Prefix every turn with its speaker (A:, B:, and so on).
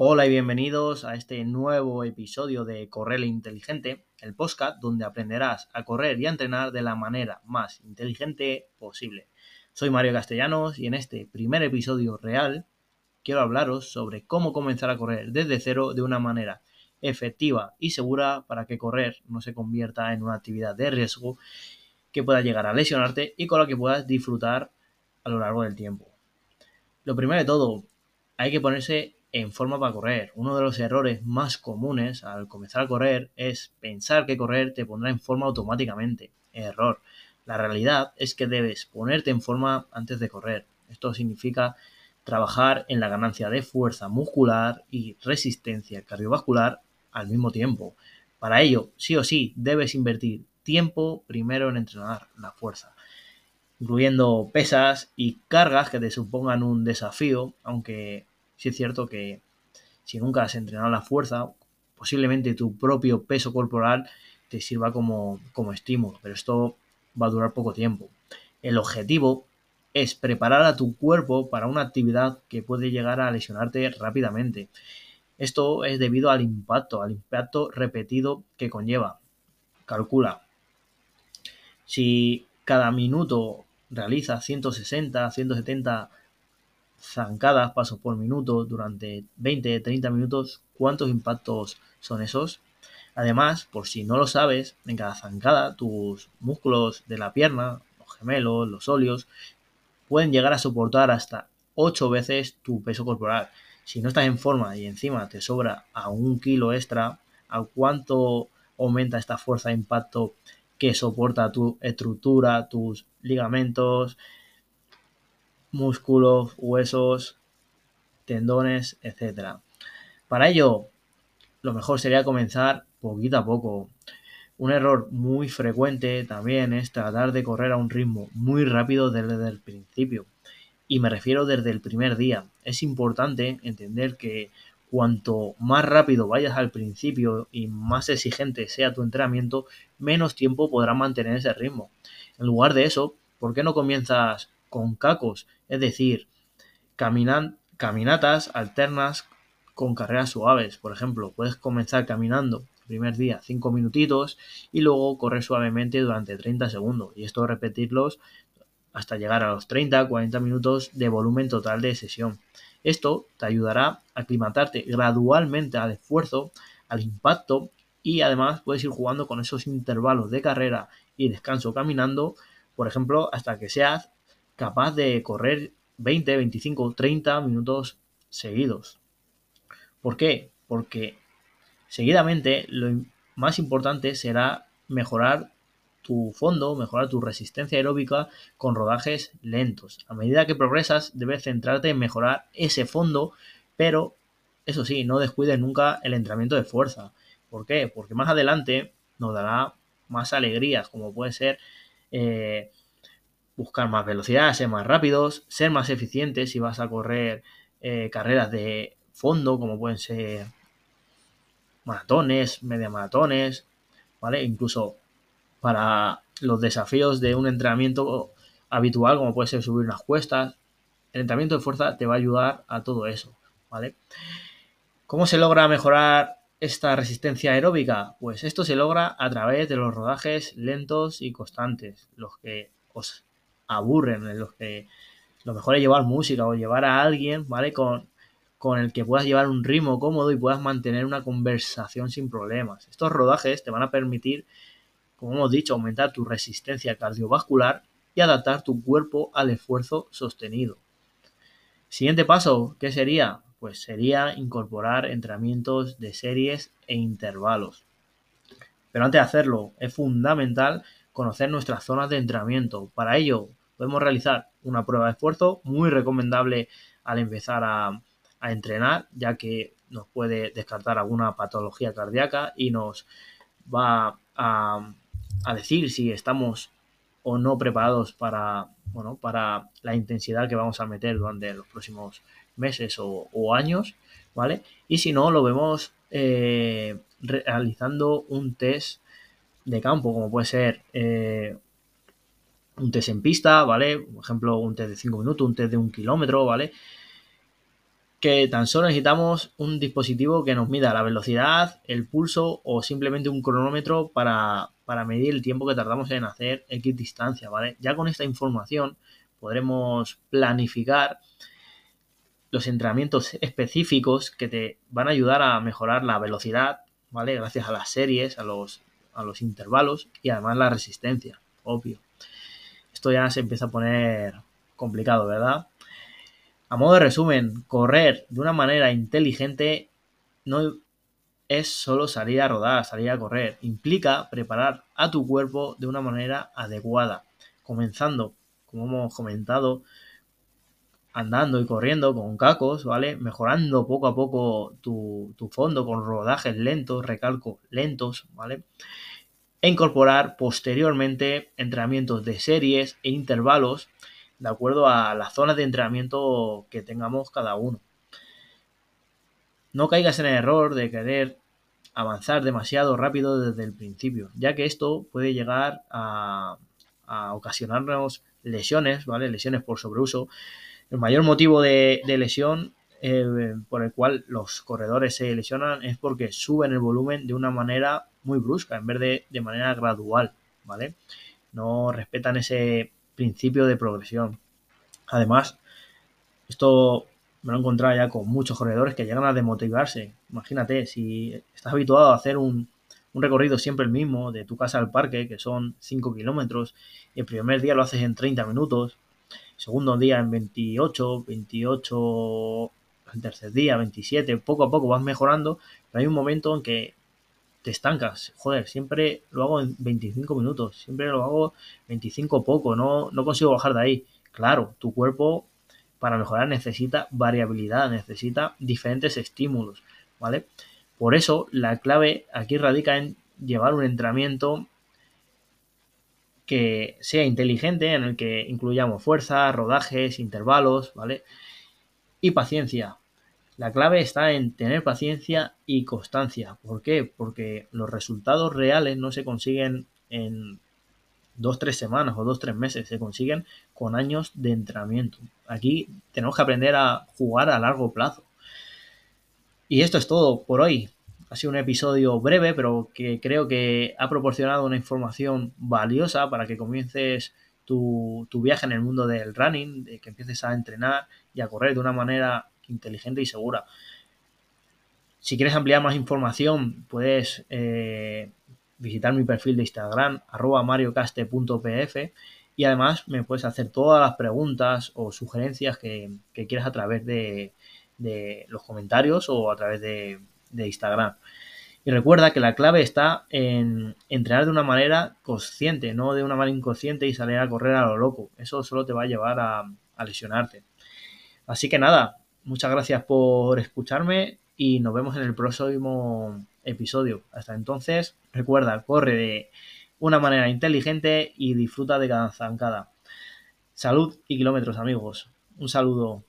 A: Hola y bienvenidos a este nuevo episodio de Correr Inteligente, el podcast donde aprenderás a correr y a entrenar de la manera más inteligente posible. Soy Mario Castellanos y en este primer episodio real quiero hablaros sobre cómo comenzar a correr desde cero de una manera efectiva y segura para que correr no se convierta en una actividad de riesgo que pueda llegar a lesionarte y con la que puedas disfrutar a lo largo del tiempo. Lo primero de todo, hay que ponerse en forma para correr. Uno de los errores más comunes al comenzar a correr es pensar que correr te pondrá en forma automáticamente. Error. La realidad es que debes ponerte en forma antes de correr. Esto significa trabajar en la ganancia de fuerza muscular y resistencia cardiovascular al mismo tiempo. Para ello, sí o sí, debes invertir tiempo primero en entrenar la fuerza, incluyendo pesas y cargas que te supongan un desafío, aunque sí es cierto que si nunca has entrenado la fuerza, posiblemente tu propio peso corporal te sirva como, como estímulo, pero esto va a durar poco tiempo. El objetivo es preparar a tu cuerpo para una actividad que puede llegar a lesionarte rápidamente. Esto es debido al impacto, al impacto repetido que conlleva. Calcula. Si cada minuto realiza 160, 170 zancadas, pasos por minuto, durante 20, 30 minutos, ¿cuántos impactos son esos? Además, por si no lo sabes, en cada zancada tus músculos de la pierna, los gemelos, los óleos, pueden llegar a soportar hasta 8 veces tu peso corporal. Si no estás en forma y encima te sobra a un kilo extra, ¿a cuánto aumenta esta fuerza de impacto que soporta tu estructura, tus ligamentos, músculos, huesos, tendones, etcétera. Para ello, lo mejor sería comenzar poquito a poco. Un error muy frecuente también es tratar de correr a un ritmo muy rápido desde el principio. Y me refiero desde el primer día. Es importante entender que cuanto más rápido vayas al principio y más exigente sea tu entrenamiento, menos tiempo podrás mantener ese ritmo. En lugar de eso, ¿por qué no comienzas con cacos, es decir, caminatas alternas con carreras suaves. Por ejemplo, puedes comenzar caminando el primer día 5 minutitos y luego correr suavemente durante 30 segundos. Y esto repetirlos hasta llegar a los 30-40 minutos de volumen total de sesión. Esto te ayudará a aclimatarte gradualmente al esfuerzo, al impacto y además puedes ir jugando con esos intervalos de carrera y descanso caminando, por ejemplo, hasta que seas capaz de correr 20, 25, 30 minutos seguidos. ¿Por qué? Porque seguidamente lo más importante será mejorar tu fondo, mejorar tu resistencia aeróbica con rodajes lentos. A medida que progresas, debes centrarte en mejorar ese fondo, pero eso sí, no descuides nunca el entrenamiento de fuerza. ¿Por qué? Porque más adelante nos dará más alegrías, como puede ser eh, buscar más velocidad, ser más rápidos, ser más eficientes si vas a correr eh, carreras de fondo, como pueden ser maratones, media maratones, ¿vale? Incluso para los desafíos de un entrenamiento habitual, como puede ser subir unas cuestas, el entrenamiento de fuerza te va a ayudar a todo eso, ¿vale? ¿Cómo se logra mejorar esta resistencia aeróbica? Pues esto se logra a través de los rodajes lentos y constantes, los que os aburren, en los que lo mejor es llevar música o llevar a alguien, ¿vale? Con, con el que puedas llevar un ritmo cómodo y puedas mantener una conversación sin problemas. Estos rodajes te van a permitir, como hemos dicho, aumentar tu resistencia cardiovascular y adaptar tu cuerpo al esfuerzo sostenido. Siguiente paso, ¿qué sería? Pues sería incorporar entrenamientos de series e intervalos. Pero antes de hacerlo, es fundamental conocer nuestras zonas de entrenamiento. Para ello, podemos realizar una prueba de esfuerzo muy recomendable al empezar a, entrenar, ya que nos puede descartar alguna patología cardíaca y nos va a, decir si estamos o no preparados para, bueno, para la intensidad que vamos a meter durante los próximos meses o, años, ¿vale? Y si no, lo vemos eh, realizando un test de campo, como puede ser eh, un test en pista, ¿vale? Por ejemplo, un test de 5 minutos, un test de un kilómetro, ¿vale? que tan solo necesitamos un dispositivo que nos mida la velocidad, el pulso o simplemente un cronómetro para, para medir el tiempo que tardamos en hacer X distancia, ¿vale? Ya con esta información podremos planificar los entrenamientos específicos que te van a ayudar a mejorar la velocidad, ¿vale? Gracias a las series, a los, a los intervalos y además la resistencia, obvio. Esto ya se empieza a poner complicado, ¿verdad? A modo de resumen, correr de una manera inteligente no es solo salir a rodar, salir a correr. Implica preparar a tu cuerpo de una manera adecuada, comenzando, como hemos comentado, andando y corriendo con cacos, ¿vale? Mejorando poco a poco tu, fondo con rodajes lentos, recalco lentos, ¿vale? E incorporar posteriormente entrenamientos de series e intervalos de acuerdo a las zonas de entrenamiento que tengamos cada uno. No caigas en el error de querer avanzar demasiado rápido desde el principio, ya que esto puede llegar a, ocasionarnos lesiones, ¿vale? Lesiones por sobreuso el mayor motivo de, lesión eh, por el cual los corredores se lesionan es porque suben el volumen de una manera muy brusca en vez de de manera gradual, ¿vale? No respetan ese principio de progresión. Además, esto me lo he encontrado ya con muchos corredores que llegan a demotivarse. Imagínate, si estás habituado a hacer un, un recorrido siempre el mismo, de tu casa al parque, que son 5 kilómetros, el primer día lo haces en 30 minutos, segundo día en 28, 28 el tercer día, 27, poco a poco vas mejorando, pero hay un momento en que te estancas. Joder, siempre lo hago en 25 minutos, siempre lo hago 25 poco, no, no consigo bajar de ahí. Claro, tu cuerpo para mejorar necesita variabilidad, necesita diferentes estímulos, ¿vale? Por eso la clave aquí radica en llevar un entrenamiento que sea inteligente, en el que incluyamos fuerza, rodajes, intervalos, ¿vale? Y paciencia. La clave está en tener paciencia y constancia. ¿Por qué? Porque los resultados reales no se consiguen en dos, tres semanas o dos, tres meses, se consiguen con años de entrenamiento. Aquí tenemos que aprender a jugar a largo plazo. Y esto es todo por hoy. Ha sido un episodio breve, pero que creo que ha proporcionado una información valiosa para que comiences tu, viaje en el mundo del running, de que empieces a entrenar y a correr de una manera inteligente y segura. Si quieres ampliar más información, puedes eh, visitar mi perfil de Instagram, arroba mariocaste.pf y además me puedes hacer todas las preguntas o sugerencias que, quieras a través de, los comentarios o a través de, de Instagram. Y recuerda que la clave está en entrenar de una manera consciente, no de una manera inconsciente y salir a correr a lo loco. Eso solo te va a llevar a, lesionarte. Así que nada, muchas gracias por escucharme y nos vemos en el próximo episodio. Hasta entonces, recuerda, corre de una manera inteligente y disfruta de cada zancada. Salud y kilómetros, amigos. Un saludo.